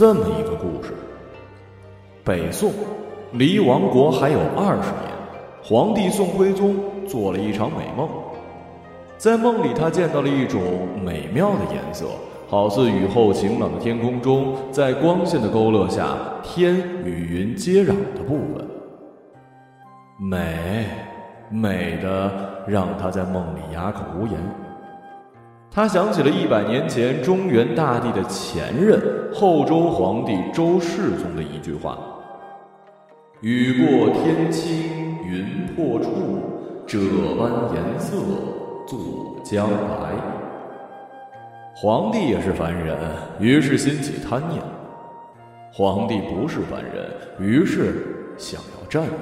这么一个故事：北宋离亡国还有二十年，皇帝宋徽宗做了一场美梦，在梦里他见到了一种美妙的颜色，好似雨后晴朗的天空中，在光线的勾勒下，天与云接壤的部分，美，美的让他在梦里哑口无言。他想起了一百年前中原大地的前任后周皇帝周世宗的一句话：“雨过天青云破处，这般颜色作将来。”皇帝也是凡人，于是心起贪念；皇帝不是凡人，于是想要占有。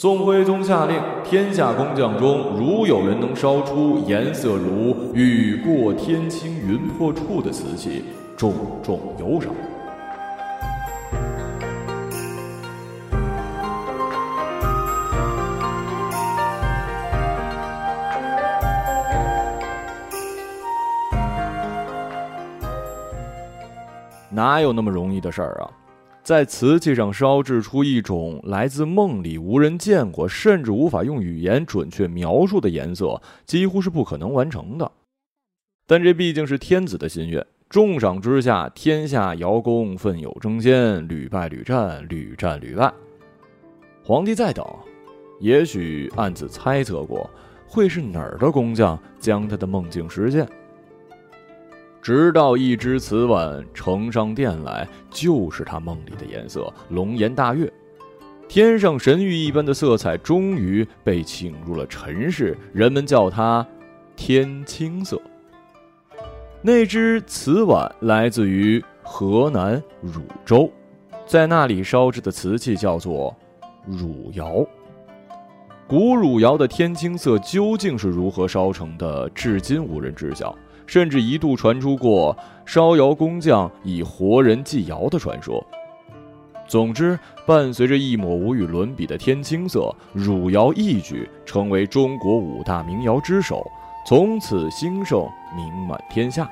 宋徽宗下令，天下工匠中，如有人能烧出颜色如雨过天青云破处的瓷器，重重有赏。哪有那么容易的事儿啊？在瓷器上烧制出一种来自梦里、无人见过，甚至无法用语言准确描述的颜色，几乎是不可能完成的。但这毕竟是天子的心愿，重赏之下，天下窑工奋勇争先，屡败屡战，屡战屡败。皇帝在等，也许暗自猜测过，会是哪儿的工匠将他的梦境实现。直到一只瓷碗呈上殿来，就是他梦里的颜色，龙颜大悦。天上神谕一般的色彩，终于被请入了尘世，人们叫它天青色。那只瓷碗来自于河南汝州，在那里烧制的瓷器叫做汝窑。古汝窑的天青色究竟是如何烧成的，至今无人知晓。甚至一度传出过烧窑工匠以活人祭窑的传说。总之，伴随着一抹无与伦比的天青色，汝窑一举成为中国五大名窑之首，从此兴盛，名满天下。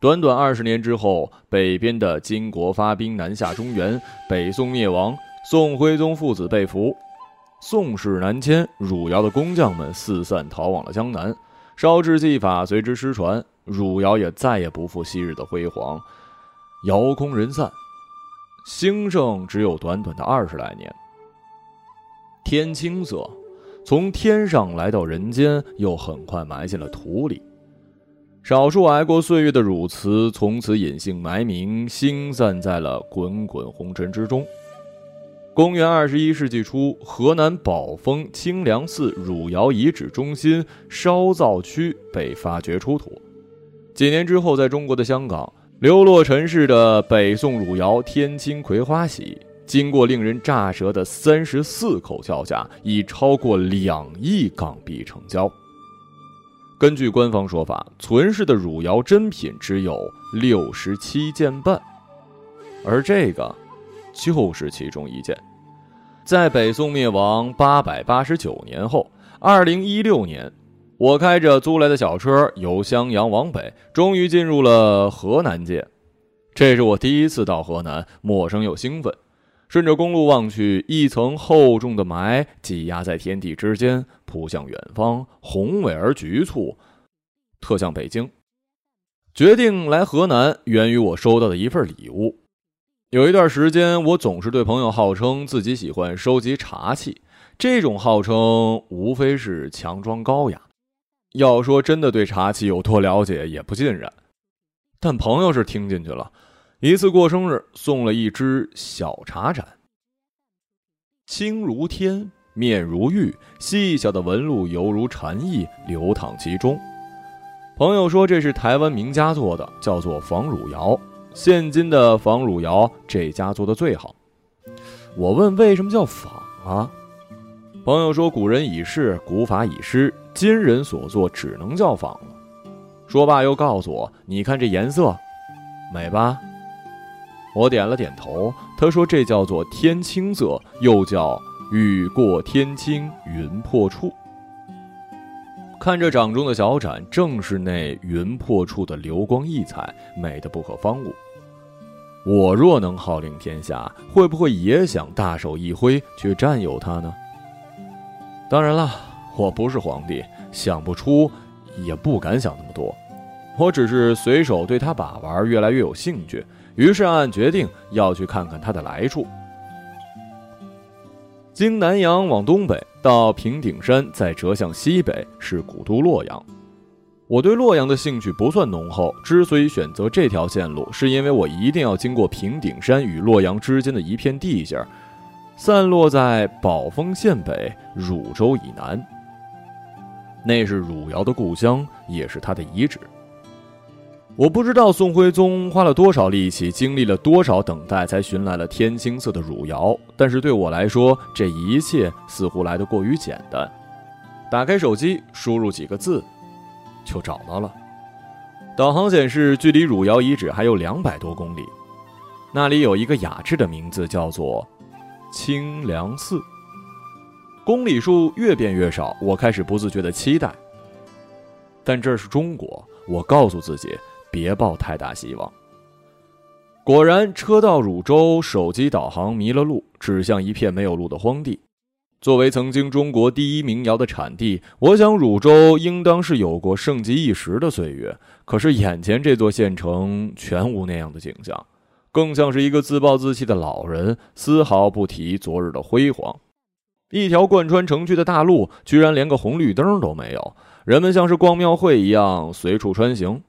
短短二十年之后，北边的金国发兵南下中原，北宋灭亡，宋徽宗父子被俘，宋室南迁，汝窑的工匠们四散逃往了江南，烧制技法随之失传，汝窑也再也不复昔日的辉煌，窑空人散，兴盛只有短短的二十来年。天青色，从天上来到人间，又很快埋进了土里。少数挨过岁月的汝瓷，从此隐姓埋名，星散在了滚滚红尘之中。公元二十一世纪初，河南宝丰清凉寺汝窑遗址中心烧造区被发掘出土。几年之后，在中国的香港，流落尘世的北宋汝窑天青葵花玺，经过令人乍舌的三十四口叫价，以超过两亿港币成交。根据官方说法，存世的汝窑真品只有六十七件半，而这个就是其中一件。在北宋灭亡八百八十九年后，二零一六年，我开着租来的小车由襄阳往北，终于进入了河南界。这是我第一次到河南，陌生又兴奋。顺着公路望去，一层厚重的霾挤压在天地之间，扑向远方，宏伟而局促，特像北京。决定来河南，源于我收到的一份礼物。有一段时间，我总是对朋友号称自己喜欢收集茶器，这种号称无非是强装高雅。要说真的对茶器有多了解，也不尽然。但朋友是听进去了。一次过生日，送了一只小茶盏，青如天，面如玉，细小的纹路犹如禅意流淌其中。朋友说这是台湾名家做的，叫做仿汝窑。现今的仿汝窑，这家做的最好。我问为什么叫仿啊？朋友说古人已逝，古法已失，今人所做只能叫仿了。说罢又告诉我：“你看这颜色，美吧？”我点了点头。他说：“这叫做天青色，又叫雨过天青云破处。”看着掌中的小盏，正是那云破处的流光溢彩，美得不可方物。我若能号令天下，会不会也想大手一挥去占有它呢？当然了，我不是皇帝，想不出，也不敢想那么多。我只是随手对他把玩，越来越有兴趣，于是暗暗决定要去看看它的来处。经南阳往东北到平顶山，再折向西北是古都洛阳。我对洛阳的兴趣不算浓厚，之所以选择这条线路，是因为我一定要经过平顶山与洛阳之间的一片地界，散落在宝丰县北汝州以南。那是汝窑的故乡，也是他的遗址。我不知道宋徽宗花了多少力气，经历了多少等待，才寻来了天青色的汝窑。但是对我来说，这一切似乎来得过于简单。打开手机，输入几个字。就找到了，导航显示距离汝窑遗址还有两百多公里，那里有一个雅致的名字，叫做清凉寺。公里数越变越少，我开始不自觉的期待。但这是中国，我告诉自己别抱太大希望。果然，车到汝州，手机导航迷了路，指向一片没有路的荒地。作为曾经中国第一民谣的产地，我想汝州应当是有过盛极一时的岁月。可是眼前这座县城全无那样的景象，更像是一个自暴自弃的老人，丝毫不提昨日的辉煌。一条贯穿城区的大路，居然连个红绿灯都没有，人们像是逛庙会一样随处穿行。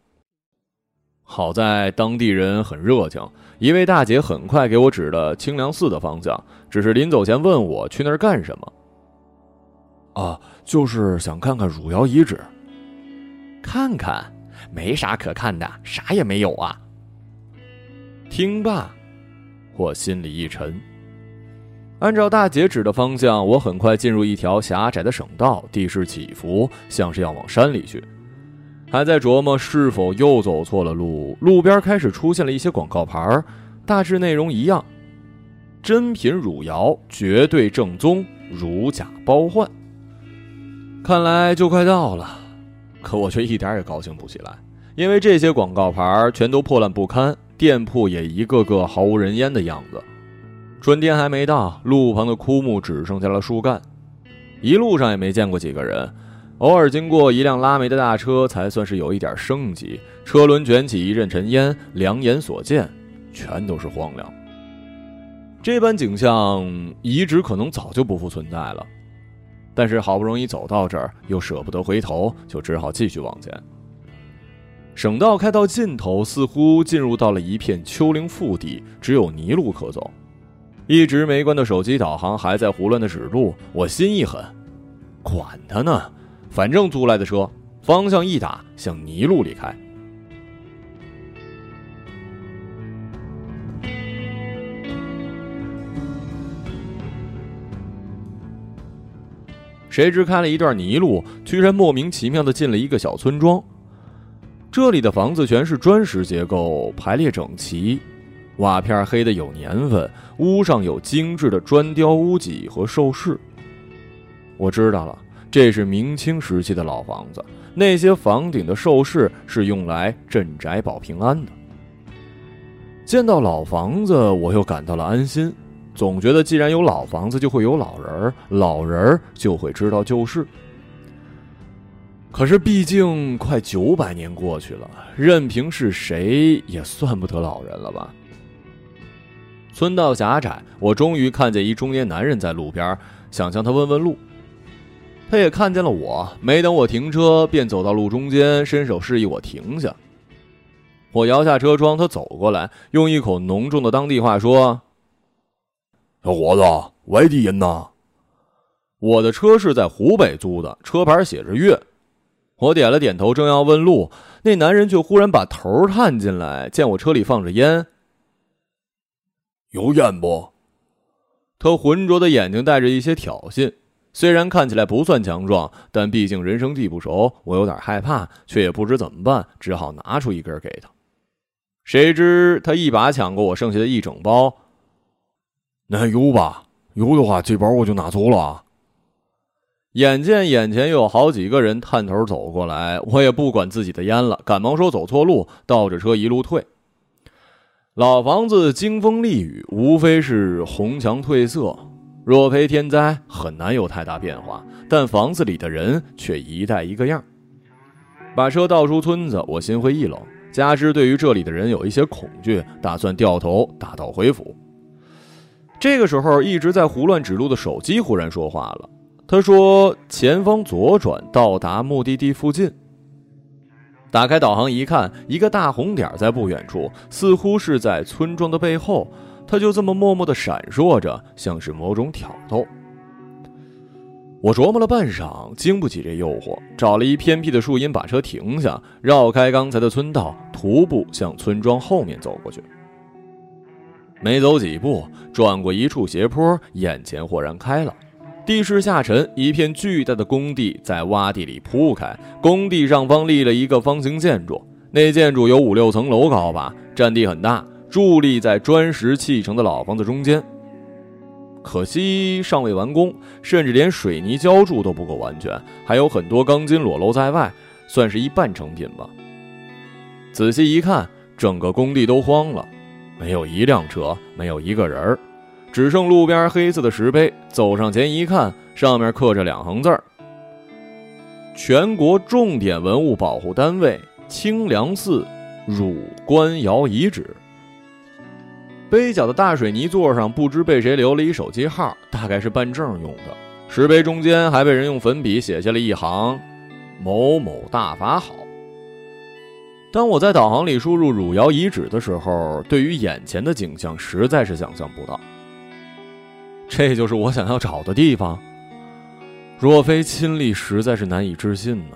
好在当地人很热情，一位大姐很快给我指了清凉寺的方向，只是临走前问我去那儿干什么。啊，就是想看看汝窑遗址。看看，没啥可看的，啥也没有啊。听罢，我心里一沉。按照大姐指的方向，我很快进入一条狭窄的省道，地势起伏，像是要往山里去。还在琢磨是否又走错了路，路边开始出现了一些广告牌，大致内容一样：真品汝窑，绝对正宗，如假包换。看来就快到了，可我却一点也高兴不起来，因为这些广告牌全都破烂不堪，店铺也一个个毫无人烟的样子。春天还没到，路旁的枯木只剩下了树干，一路上也没见过几个人。偶尔经过一辆拉煤的大车，才算是有一点生机。车轮卷起一阵尘烟，两眼所见，全都是荒凉。这般景象，遗址可能早就不复存在了。但是好不容易走到这儿，又舍不得回头，就只好继续往前。省道开到尽头，似乎进入到了一片丘陵腹地，只有泥路可走。一直没关的手机导航还在胡乱的指路，我心一狠，管他呢。反正租来的车，方向一打，向泥路里开。谁知开了一段泥路，居然莫名其妙的进了一个小村庄。这里的房子全是砖石结构，排列整齐，瓦片黑的有年份，屋上有精致的砖雕屋脊和兽饰。我知道了。这是明清时期的老房子，那些房顶的兽饰是用来镇宅保平安的。见到老房子，我又感到了安心，总觉得既然有老房子，就会有老人儿，老人儿就会知道旧事。可是毕竟快九百年过去了，任凭是谁也算不得老人了吧？村道狭窄，我终于看见一中年男人在路边，想向他问问路。他也看见了我，没等我停车，便走到路中间，伸手示意我停下。我摇下车窗，他走过来，用一口浓重的当地话说：“小伙子，外地人呐？”我的车是在湖北租的，车牌写着粤。我点了点头，正要问路，那男人却忽然把头探进来，见我车里放着烟，有烟不？他浑浊的眼睛带着一些挑衅。虽然看起来不算强壮，但毕竟人生地不熟，我有点害怕，却也不知怎么办，只好拿出一根给他。谁知他一把抢过我剩下的一整包。那还有吧？有的话，这包我就拿走了。眼见眼前又有好几个人探头走过来，我也不管自己的烟了，赶忙说走错路，倒着车一路退。老房子经风丽雨，无非是红墙褪色，若非天灾，很难有太大变化。但房子里的人却一代一个样。把车倒出村子，我心灰意冷，加之对于这里的人有一些恐惧，打算掉头打道回府。这个时候，一直在胡乱指路的手机忽然说话了。他说：“前方左转，到达目的地附近。”打开导航一看，一个大红点在不远处，似乎是在村庄的背后。他就这么默默地闪烁着，像是某种挑逗。我琢磨了半晌，经不起这诱惑，找了一偏僻的树荫把车停下，绕开刚才的村道，徒步向村庄后面走过去。没走几步，转过一处斜坡，眼前豁然开朗。地势下沉，一片巨大的工地在洼地里铺开。工地上方立了一个方形建筑，那建筑有五六层楼高吧，占地很大，伫立在砖石砌成的老房子中间。可惜尚未完工，甚至连水泥浇筑都不够完全，还有很多钢筋裸露在外，算是一半成品吧。仔细一看，整个工地都荒了，没有一辆车，没有一个人儿。只剩路边黑色的石碑，走上前一看，上面刻着两行字儿：“全国重点文物保护单位清凉寺汝官窑遗址。”碑角的大水泥座上不知被谁留了一手机号，大概是办证用的。石碑中间还被人用粉笔写下了一行：“某某大法好。”当我在导航里输入“汝窑遗址”的时候，对于眼前的景象实在是想象不到。这就是我想要找的地方。若非亲历，实在是难以置信呢。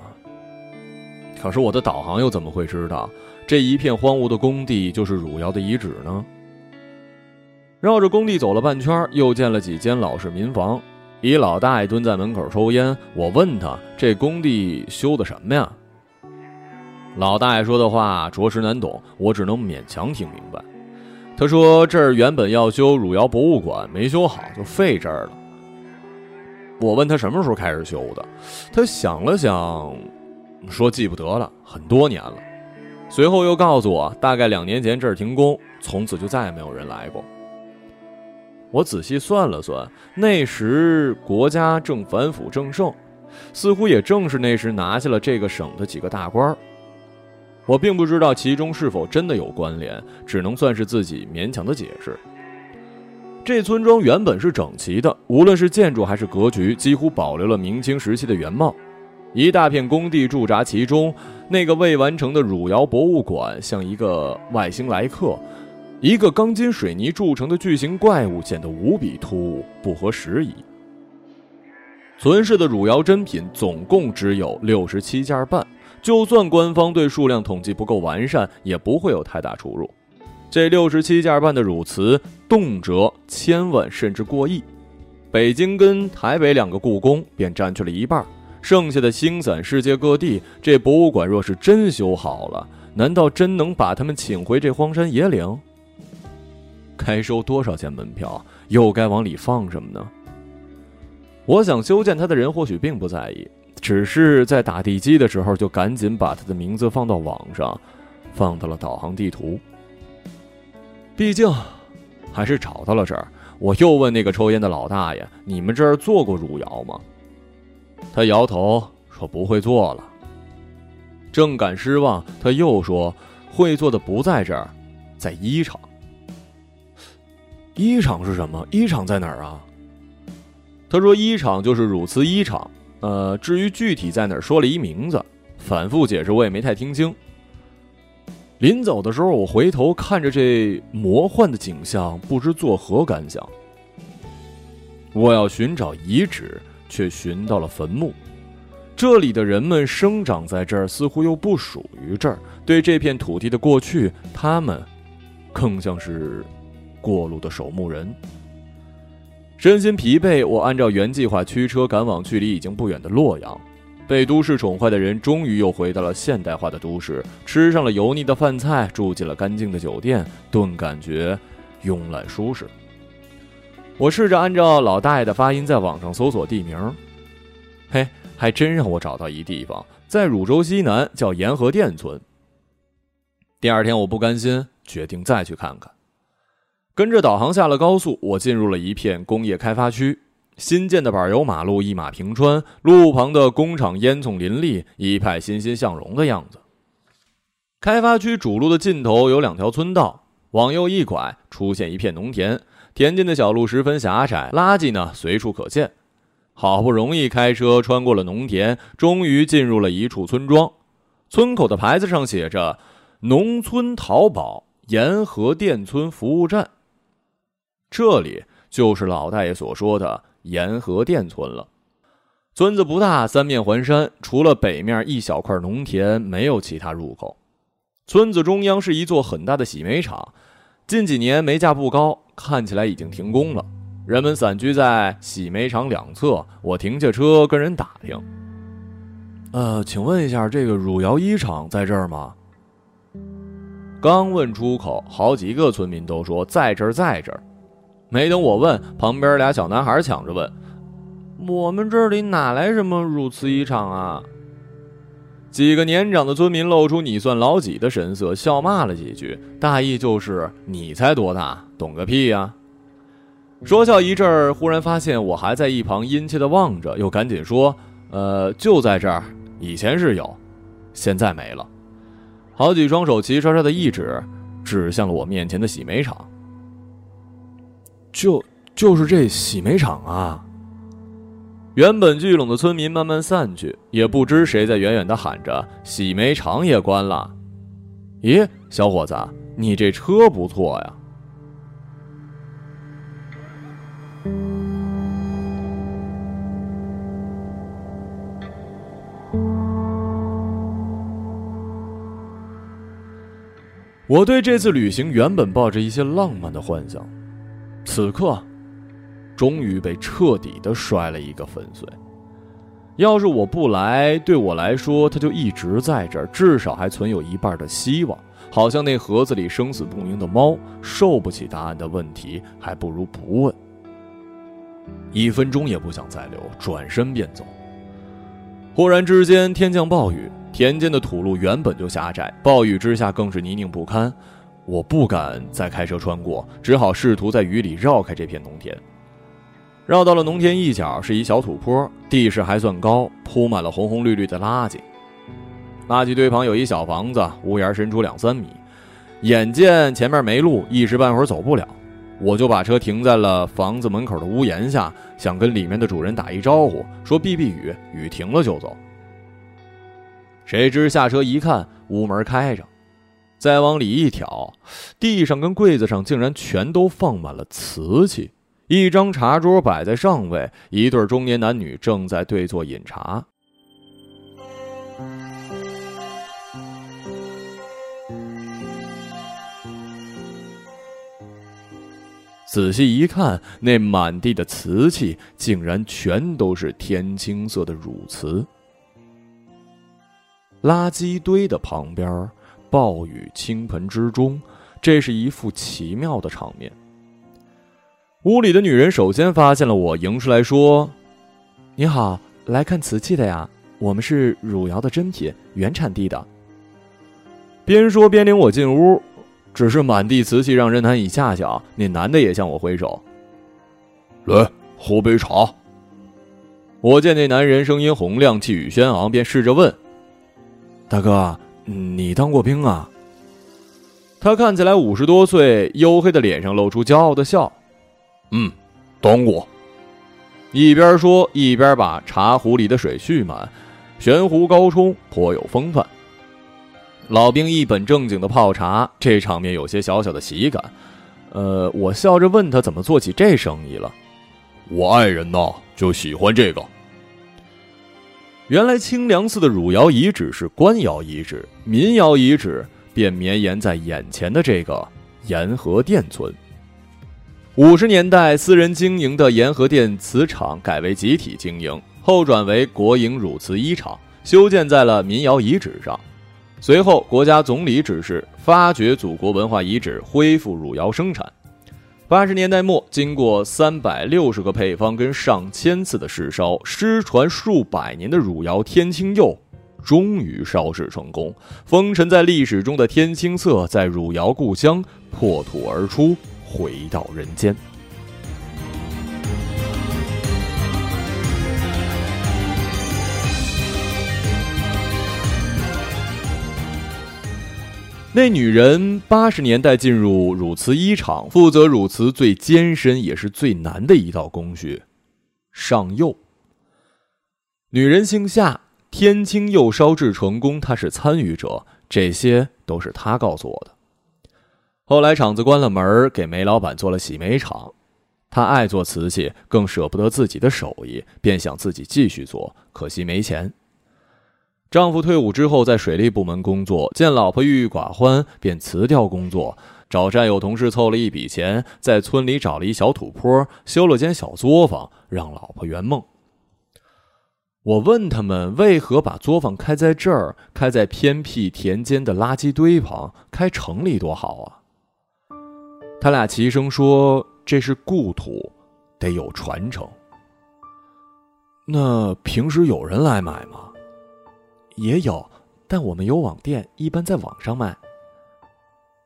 可是我的导航又怎么会知道这一片荒芜的工地就是汝窑的遗址呢？绕着工地走了半圈，又见了几间老式民房，一老大爷蹲在门口抽烟。我问他：“这工地修的什么呀？”老大爷说的话着实难懂，我只能勉强听明白。他说：“这儿原本要修汝窑博物馆，没修好，就废这儿了。”我问他什么时候开始修的，他想了想，说：“记不得了，很多年了。”随后又告诉我，大概两年前这儿停工，从此就再也没有人来过。我仔细算了算，那时国家正反腐正盛，似乎也正是那时拿下了这个省的几个大官。我并不知道其中是否真的有关联，只能算是自己勉强的解释。这村庄原本是整齐的，无论是建筑还是格局，几乎保留了明清时期的原貌。一大片工地驻扎其中，那个未完成的汝窑博物馆像一个外星来客，一个钢筋水泥铸成的巨型怪物，显得无比突兀，不合时宜。存世的汝窑珍品总共只有六十七件半。就算官方对数量统计不够完善，也不会有太大出入。这六十七件半的汝瓷，动辄千万甚至过亿。北京跟台北两个故宫便占去了一半，剩下的星散世界各地。这博物馆若是真修好了，难道真能把他们请回这荒山野岭？该收多少钱门票？又该往里放什么呢？我想修建它的人或许并不在意。只是在打地基的时候，就赶紧把他的名字放到网上，放到了导航地图。毕竟，还是找到了这儿。我又问那个抽烟的老大爷：“你们这儿做过汝窑吗？”他摇头说：“不会做了。”正感失望，他又说：“会做的不在这儿，在一厂。”一厂是什么？一厂在哪儿啊？他说：“一厂就是汝瓷一厂。”呃，至于具体在哪儿，说了一名字，反复解释我也没太听清。临走的时候，我回头看着这魔幻的景象，不知作何感想。我要寻找遗址，却寻到了坟墓。这里的人们生长在这儿，似乎又不属于这儿。对这片土地的过去，他们更像是过路的守墓人。身心疲惫，我按照原计划驱车赶往距离已经不远的洛阳。被都市宠坏的人终于又回到了现代化的都市，吃上了油腻的饭菜，住进了干净的酒店，顿感觉慵懒舒适。我试着按照老大爷的发音在网上搜索地名，嘿，还真让我找到一地方，在汝州西南，叫沿河店村。第二天，我不甘心，决定再去看看。跟着导航下了高速，我进入了一片工业开发区。新建的柏油马路一马平川，路旁的工厂烟囱林立，一派欣欣向荣的样子。开发区主路的尽头有两条村道，往右一拐，出现一片农田。田间的小路十分狭窄，垃圾呢随处可见。好不容易开车穿过了农田，终于进入了一处村庄。村口的牌子上写着“农村淘宝沿河店村服务站”，这里就是老大爷所说的。沿河店村了，村子不大，三面环山，除了北面一小块农田，没有其他入口。村子中央是一座很大的洗煤厂，近几年煤价不高，看起来已经停工了。人们散居在洗煤厂两侧。我停下车跟人打听：“呃，请问一下，这个汝窑一厂在这儿吗？”刚问出口，好几个村民都说在这儿，在这儿。没等我问，旁边俩小男孩抢着问：“我们这里哪来什么汝瓷衣厂啊？”几个年长的村民露出你算老几的神色，笑骂了几句，大意就是：“你才多大，懂个屁呀！”说笑一阵儿，忽然发现我还在一旁殷切的望着，又赶紧说：“呃，就在这儿，以前是有，现在没了。”好几双手齐刷刷的一指，指向了我面前的洗煤厂。就就是这洗煤厂啊！原本聚拢的村民慢慢散去，也不知谁在远远的喊着：“洗煤厂也关了。”咦，小伙子，你这车不错呀！我对这次旅行原本抱着一些浪漫的幻想。此刻，终于被彻底的摔了一个粉碎。要是我不来，对我来说，他就一直在这儿，至少还存有一半的希望。好像那盒子里生死不明的猫，受不起答案的问题，还不如不问。一分钟也不想再留，转身便走。忽然之间，天降暴雨，田间的土路原本就狭窄，暴雨之下更是泥泞不堪。我不敢再开车穿过，只好试图在雨里绕开这片农田。绕到了农田一角，是一小土坡，地势还算高，铺满了红红绿绿的垃圾。垃圾堆旁有一小房子，屋檐伸出两三米。眼见前面没路，一时半会儿走不了，我就把车停在了房子门口的屋檐下，想跟里面的主人打一招呼，说避避雨，雨停了就走。谁知下车一看，屋门开着。再往里一挑，地上跟柜子上竟然全都放满了瓷器。一张茶桌摆在上位，一对中年男女正在对坐饮茶。仔细一看，那满地的瓷器竟然全都是天青色的汝瓷。垃圾堆的旁边。暴雨倾盆之中，这是一副奇妙的场面。屋里的女人首先发现了我，迎出来说：“你好，来看瓷器的呀？我们是汝窑的珍品，原产地的。”边说边领我进屋，只是满地瓷器让人难以下脚。那男的也向我挥手：“来，喝杯茶。”我见那男人声音洪亮，气宇轩昂，便试着问：“大哥。”你当过兵啊？他看起来五十多岁，黝黑的脸上露出骄傲的笑。嗯，当过。一边说一边把茶壶里的水蓄满，悬壶高冲，颇有风范。老兵一本正经的泡茶，这场面有些小小的喜感。呃，我笑着问他怎么做起这生意了。我爱人呢，就喜欢这个。原来清凉寺的汝窑遗址是官窑遗址，民窑遗址便绵延在眼前的这个沿河店村。五十年代，私人经营的沿河店瓷厂改为集体经营，后转为国营汝瓷一厂，修建在了民窑遗址上。随后，国家总理指示发掘祖国文化遗址，恢复汝窑生产。八十年代末，经过三百六十个配方跟上千次的试烧，失传数百年的汝窑天青釉，终于烧制成功。封尘在历史中的天青色，在汝窑故乡破土而出，回到人间。那女人八十年代进入汝瓷一厂，负责汝瓷最艰深也是最难的一道工序——上釉。女人姓夏，天青釉烧制成功，她是参与者，这些都是她告诉我的。后来厂子关了门，给煤老板做了洗煤厂。她爱做瓷器，更舍不得自己的手艺，便想自己继续做，可惜没钱。丈夫退伍之后，在水利部门工作，见老婆郁郁寡欢，便辞掉工作，找战友同事凑了一笔钱，在村里找了一小土坡，修了间小作坊，让老婆圆梦。我问他们为何把作坊开在这儿，开在偏僻田间的垃圾堆旁，开城里多好啊？他俩齐声说：“这是故土，得有传承。”那平时有人来买吗？也有，但我们有网店，一般在网上卖。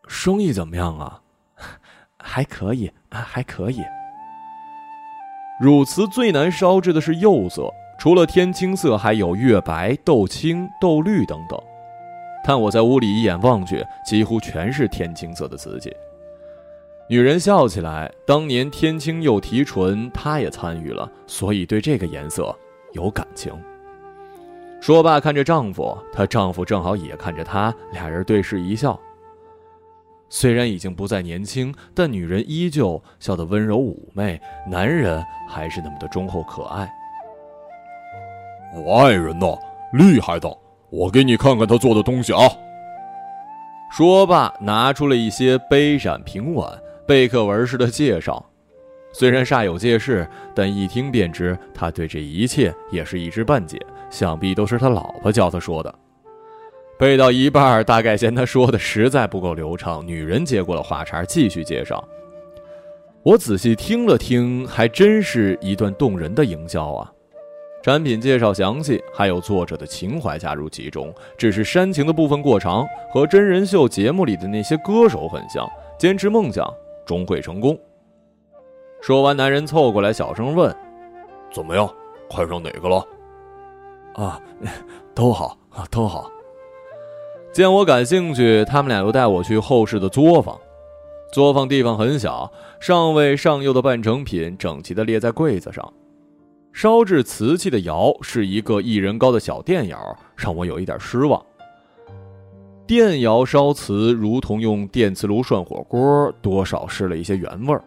生意怎么样啊？还可以啊，还可以。乳瓷最难烧制的是釉色，除了天青色，还有月白、豆青、豆绿等等。但我在屋里一眼望去，几乎全是天青色的瓷器。女人笑起来，当年天青釉提纯，她也参与了，所以对这个颜色有感情。说罢，看着丈夫，她丈夫正好也看着她，俩人对视一笑。虽然已经不再年轻，但女人依旧笑得温柔妩媚，男人还是那么的忠厚可爱。我爱人呐，厉害的，我给你看看他做的东西啊。说罢，拿出了一些杯盏瓶碗，贝壳纹似的介绍。虽然煞有介事，但一听便知，他对这一切也是一知半解。想必都是他老婆教他说的。背到一半，大概嫌他说的实在不够流畅，女人接过了话茬，继续介绍。我仔细听了听，还真是一段动人的营销啊！产品介绍详细，还有作者的情怀加入其中，只是煽情的部分过长，和真人秀节目里的那些歌手很像。坚持梦想，终会成功。说完，男人凑过来小声问：“怎么样？看上哪个了？”啊，都好啊，都好。见我感兴趣，他们俩又带我去后室的作坊。作坊地方很小，尚未上釉的半成品整齐的列在柜子上。烧制瓷器的窑是一个一人高的小电窑，让我有一点失望。电窑烧瓷如同用电磁炉涮火锅，多少失了一些原味儿。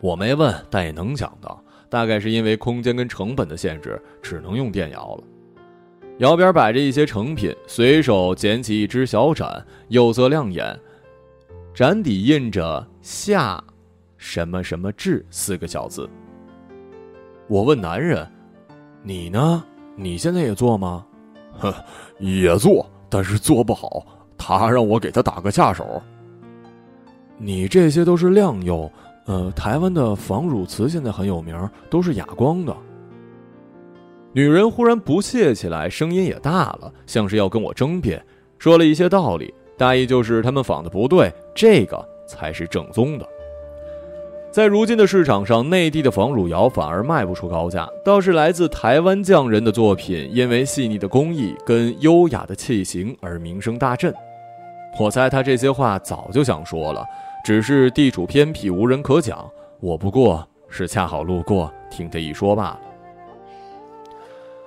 我没问，但也能想到。大概是因为空间跟成本的限制，只能用电窑了。窑边摆着一些成品，随手捡起一只小盏，釉色亮眼，盏底印着“夏什么什么制”四个小字。我问男人：“你呢？你现在也做吗？”“呵，也做，但是做不好。他让我给他打个下手。”“你这些都是亮釉。”呃，台湾的仿乳瓷现在很有名，都是哑光的。女人忽然不屑起来，声音也大了，像是要跟我争辩，说了一些道理，大意就是他们仿的不对，这个才是正宗的。在如今的市场上，内地的仿乳窑反而卖不出高价，倒是来自台湾匠人的作品，因为细腻的工艺跟优雅的器型而名声大振。我猜他这些话早就想说了。只是地处偏僻，无人可讲。我不过是恰好路过，听他一说罢了。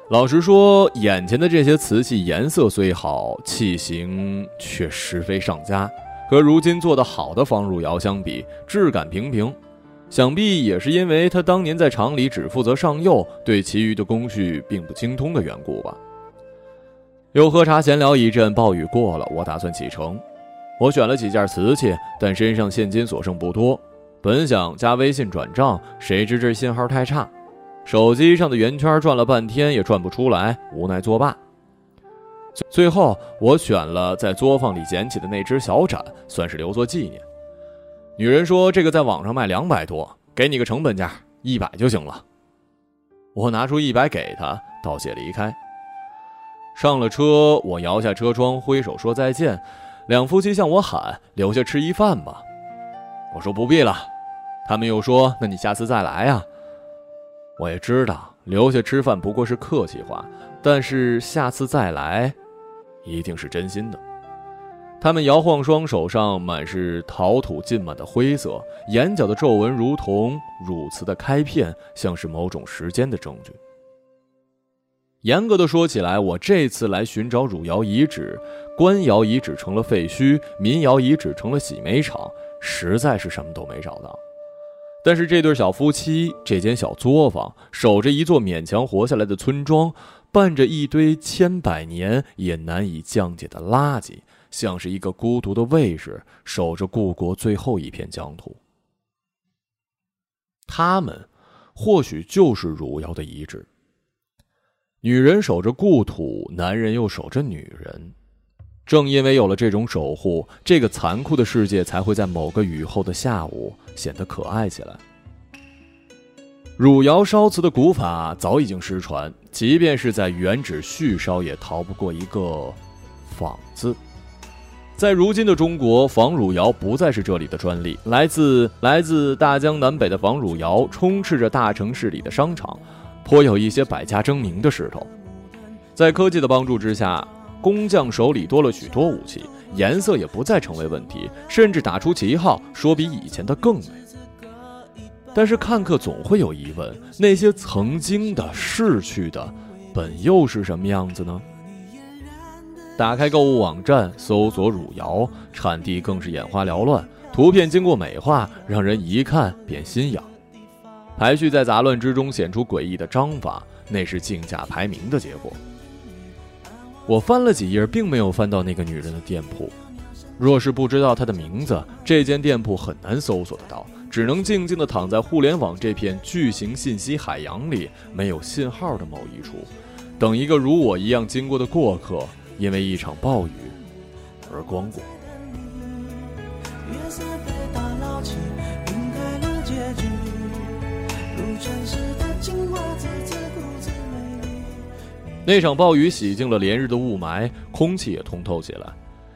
老实说，眼前的这些瓷器颜色虽好，器型却实非上佳，和如今做的好的方汝窑相比，质感平平。想必也是因为他当年在厂里只负责上釉，对其余的工序并不精通的缘故吧。又喝茶闲聊一阵，暴雨过了，我打算启程。我选了几件瓷器，但身上现金所剩不多。本想加微信转账，谁知这信号太差。手机上的圆圈转了半天也转不出来，无奈作罢。最后，我选了在作坊里捡起的那只小盏，算是留作纪念。女人说：“这个在网上卖两百多，给你个成本价，一百就行了。”我拿出一百给她，道谢离开。上了车，我摇下车窗，挥手说再见。两夫妻向我喊：“留下吃一饭吧。”我说：“不必了。”他们又说：“那你下次再来呀。”我也知道留下吃饭不过是客气话，但是下次再来。一定是真心的。他们摇晃双手上满是陶土浸满的灰色，眼角的皱纹如同乳瓷的开片，像是某种时间的证据。严格的说起来，我这次来寻找汝窑遗址，官窑遗址成了废墟，民窑遗址成了洗煤厂，实在是什么都没找到。但是这对小夫妻，这间小作坊，守着一座勉强活下来的村庄。伴着一堆千百年也难以降解的垃圾，像是一个孤独的卫士，守着故国最后一片疆土。他们，或许就是汝窑的遗址。女人守着故土，男人又守着女人。正因为有了这种守护，这个残酷的世界才会在某个雨后的下午显得可爱起来。汝窑烧瓷的古法早已经失传，即便是在原址续烧，也逃不过一个“仿”字。在如今的中国，仿汝窑不再是这里的专利，来自来自大江南北的仿汝窑充斥着大城市里的商场，颇有一些百家争鸣的势头。在科技的帮助之下，工匠手里多了许多武器，颜色也不再成为问题，甚至打出旗号，说比以前的更美。但是看客总会有疑问：那些曾经的逝去的，本又是什么样子呢？打开购物网站，搜索汝窑，产地更是眼花缭乱，图片经过美化，让人一看便心痒。排序在杂乱之中显出诡异的章法，那是竞价排名的结果。我翻了几页，并没有翻到那个女人的店铺。若是不知道她的名字，这间店铺很难搜索得到。只能静静地躺在互联网这片巨型信息海洋里，没有信号的某一处，等一个如我一样经过的过客，因为一场暴雨而光顾。那场暴雨洗净了连日的雾霾，空气也通透起来。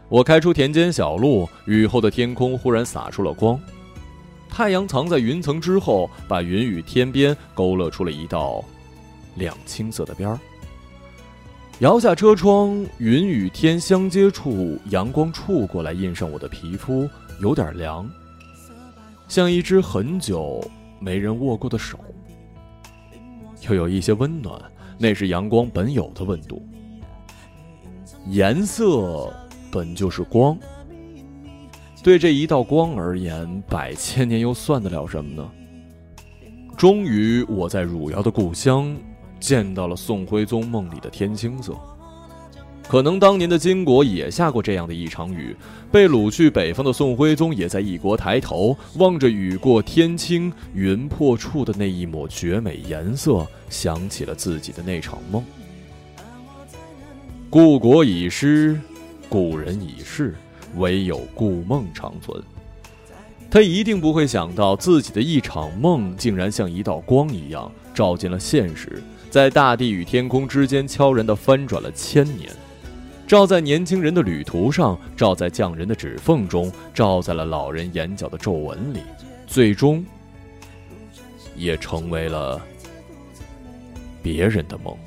我开出田间小路，雨后的天空忽然洒出了光。太阳藏在云层之后，把云与天边勾勒出了一道亮青色的边儿。摇下车窗，云与天相接处，阳光触过来，印上我的皮肤，有点凉，像一只很久没人握过的手，又有一些温暖，那是阳光本有的温度。颜色本就是光。对这一道光而言，百千年又算得了什么呢？终于，我在汝窑的故乡见到了宋徽宗梦里的天青色。可能当年的金国也下过这样的一场雨，被掳去北方的宋徽宗也在异国抬头，望着雨过天青云破处的那一抹绝美颜色，想起了自己的那场梦。故国已失，故人已逝。唯有故梦长存。他一定不会想到，自己的一场梦竟然像一道光一样照进了现实，在大地与天空之间悄然地翻转了千年，照在年轻人的旅途上，照在匠人的指缝中，照在了老人眼角的皱纹里，最终也成为了别人的梦。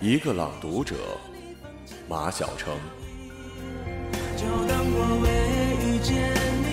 一个朗读者，马晓成。就当我未遇见。